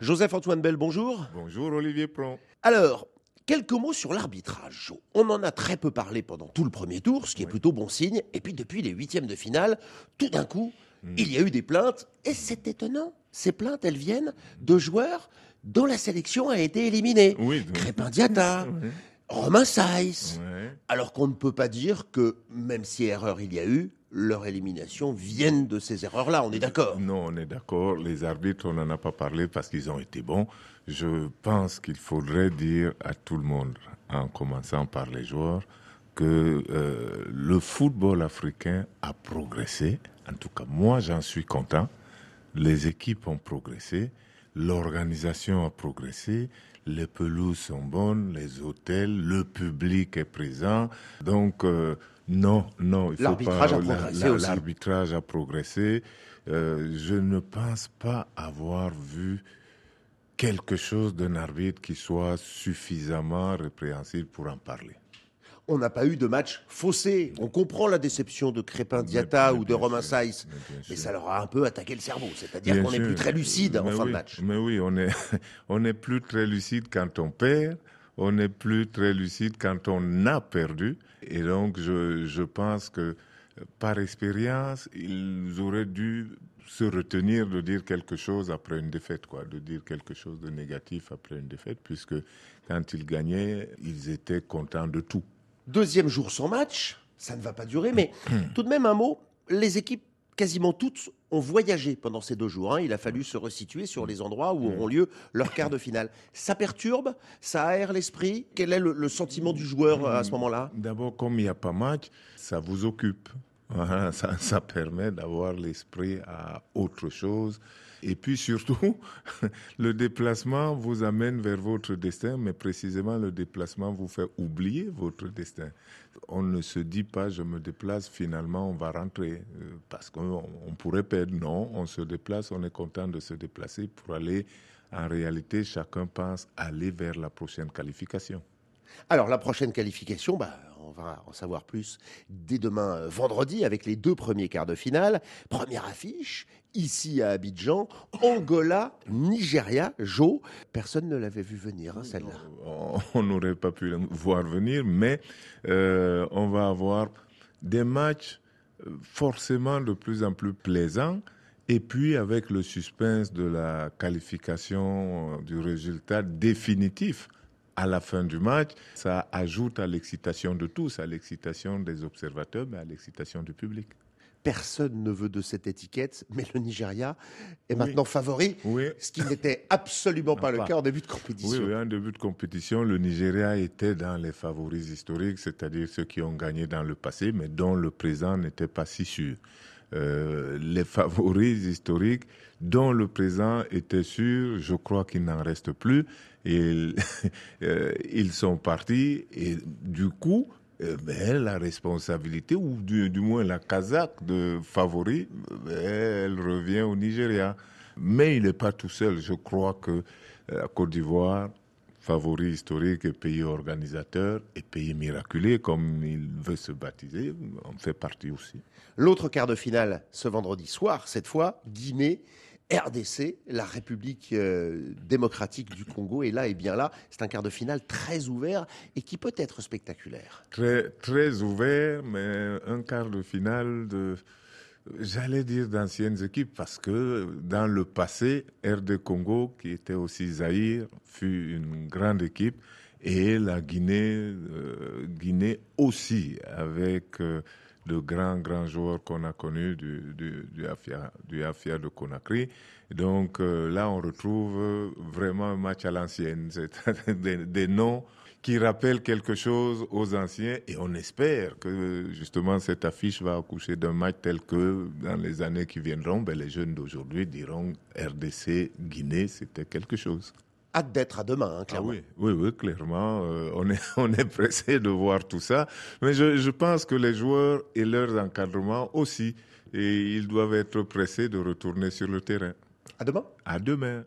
Joseph-Antoine Bell, bonjour. Bonjour Olivier Pron. Alors, quelques mots sur l'arbitrage. On en a très peu parlé pendant tout le premier tour, ce qui est plutôt bon signe. Et puis depuis les huitièmes de finale, tout d'un coup, hmm. il y a eu des plaintes. Et c'est étonnant. Ces plaintes, elles viennent de joueurs dont la sélection a été éliminée. Oui, Crépin Diata. Romain Saïs. Alors qu'on ne peut pas dire que, même si erreur il y a eu, leur élimination vienne de ces erreurs-là. On est d'accord Non, on est d'accord. Les arbitres, on n'en a pas parlé parce qu'ils ont été bons. Je pense qu'il faudrait dire à tout le monde, en commençant par les joueurs, que euh, le football africain a progressé. En tout cas, moi, j'en suis content. Les équipes ont progressé. L'organisation a progressé, les pelouses sont bonnes, les hôtels, le public est présent. Donc, euh, non, non, il faut pas. A progressé L'arbitrage a progressé. Euh, je ne pense pas avoir vu quelque chose d'un arbitre qui soit suffisamment répréhensible pour en parler on n'a pas eu de match faussé. On comprend la déception de Crépin Diata ou de Romain Saïs, mais, ça leur a un peu attaqué le cerveau. C'est-à-dire qu'on n'est plus très lucide en fin de match. Mais oui, on est, on n'est plus très lucide quand on perd. On n'est plus très lucide quand on a perdu. Et donc, je, je pense que par expérience, ils auraient dû se retenir de dire quelque chose après une défaite, quoi, de dire quelque chose de négatif après une défaite, puisque quand ils gagnaient, ils étaient contents de tout. Deuxième jour sans match, ça ne va pas durer, mais tout de même un mot, les équipes quasiment toutes ont voyagé pendant ces deux jours. Hein. Il a fallu se resituer sur les endroits où auront lieu leurs quarts de finale. Ça perturbe, ça aère l'esprit. Quel est le, sentiment du joueur à ce moment-là? D'abord, comme il n'y a pas match, ça vous occupe. ça, permet d'avoir l'esprit à autre chose. Et puis surtout, le déplacement vous amène vers votre destin, mais précisément le déplacement vous fait oublier votre destin. On ne se dit pas je me déplace, finalement on va rentrer, euh, parce qu'on pourrait perdre. Non, on se déplace, on est content de se déplacer pour aller. En réalité, chacun pense aller vers la prochaine qualification. Alors la prochaine qualification, bah, on va en savoir plus dès demain euh, vendredi avec les deux premiers quarts de finale. Première affiche, ici à Abidjan, Angola, Nigeria, Jo. Personne ne l'avait vu venir, hein, celle-là. On n'aurait pas pu le voir venir, mais euh, on va avoir des matchs euh, forcément de plus en plus plaisants. Et puis avec le suspense de la qualification du résultat définitif à la fin du match, ça ajoute à l'excitation de tous, à l'excitation des observateurs, mais à l'excitation du public. Personne ne veut de cette étiquette, mais le Nigeria est maintenant favori, ce qui n'était absolument pas, le cas en début de compétition. Oui, en début de compétition, le Nigeria était dans les favoris historiques, c'est-à-dire ceux qui ont gagné dans le passé, mais dont le présent n'était pas si sûr. Euh, les favoris historiques dont le présent était sûr, je crois qu'il n'en reste plus. Et, euh, ils sont partis et du coup, euh, ben, la responsabilité, ou du, moins la casaque de favori, ben, elle revient au Nigeria. Mais il n'est pas tout seul. Je crois que la Côte d'Ivoire, favori historique et pays organisateur et pays miraculé, comme il veut se baptiser, en fait partie aussi. L'autre quart de finale, ce vendredi soir, cette fois, Guinée. RDC, la République euh, démocratique du Congo, est là et bien là. C'est un quart de finale très ouvert et qui peut être spectaculaire. Très, très ouvert, mais un quart de finale de, J'allais dire d'anciennes équipes parce que dans le passé, RD Congo, qui était aussi Zaïre, fut une grande équipe et la Guinée, euh, Guinée aussi avec euh, de grands grands joueurs qu'on a connus du, du, du, Afia, du Afia de Conakry. Donc euh, là, on retrouve vraiment un match à l'ancienne, c'est des, des noms qui rappelle quelque chose aux anciens et on espère que justement cette affiche va accoucher d'un match tel que dans les années qui viendront, ben, les jeunes d'aujourd'hui diront RDC, Guinée, c'était quelque chose. Hâte d'être à demain, hein, clairement. Ah oui, oui, oui, clairement. Euh, on est, on est pressé de voir tout ça. Mais je, je pense que les joueurs et leurs encadrements aussi, et ils doivent être pressés de retourner sur le terrain. À demain. À demain.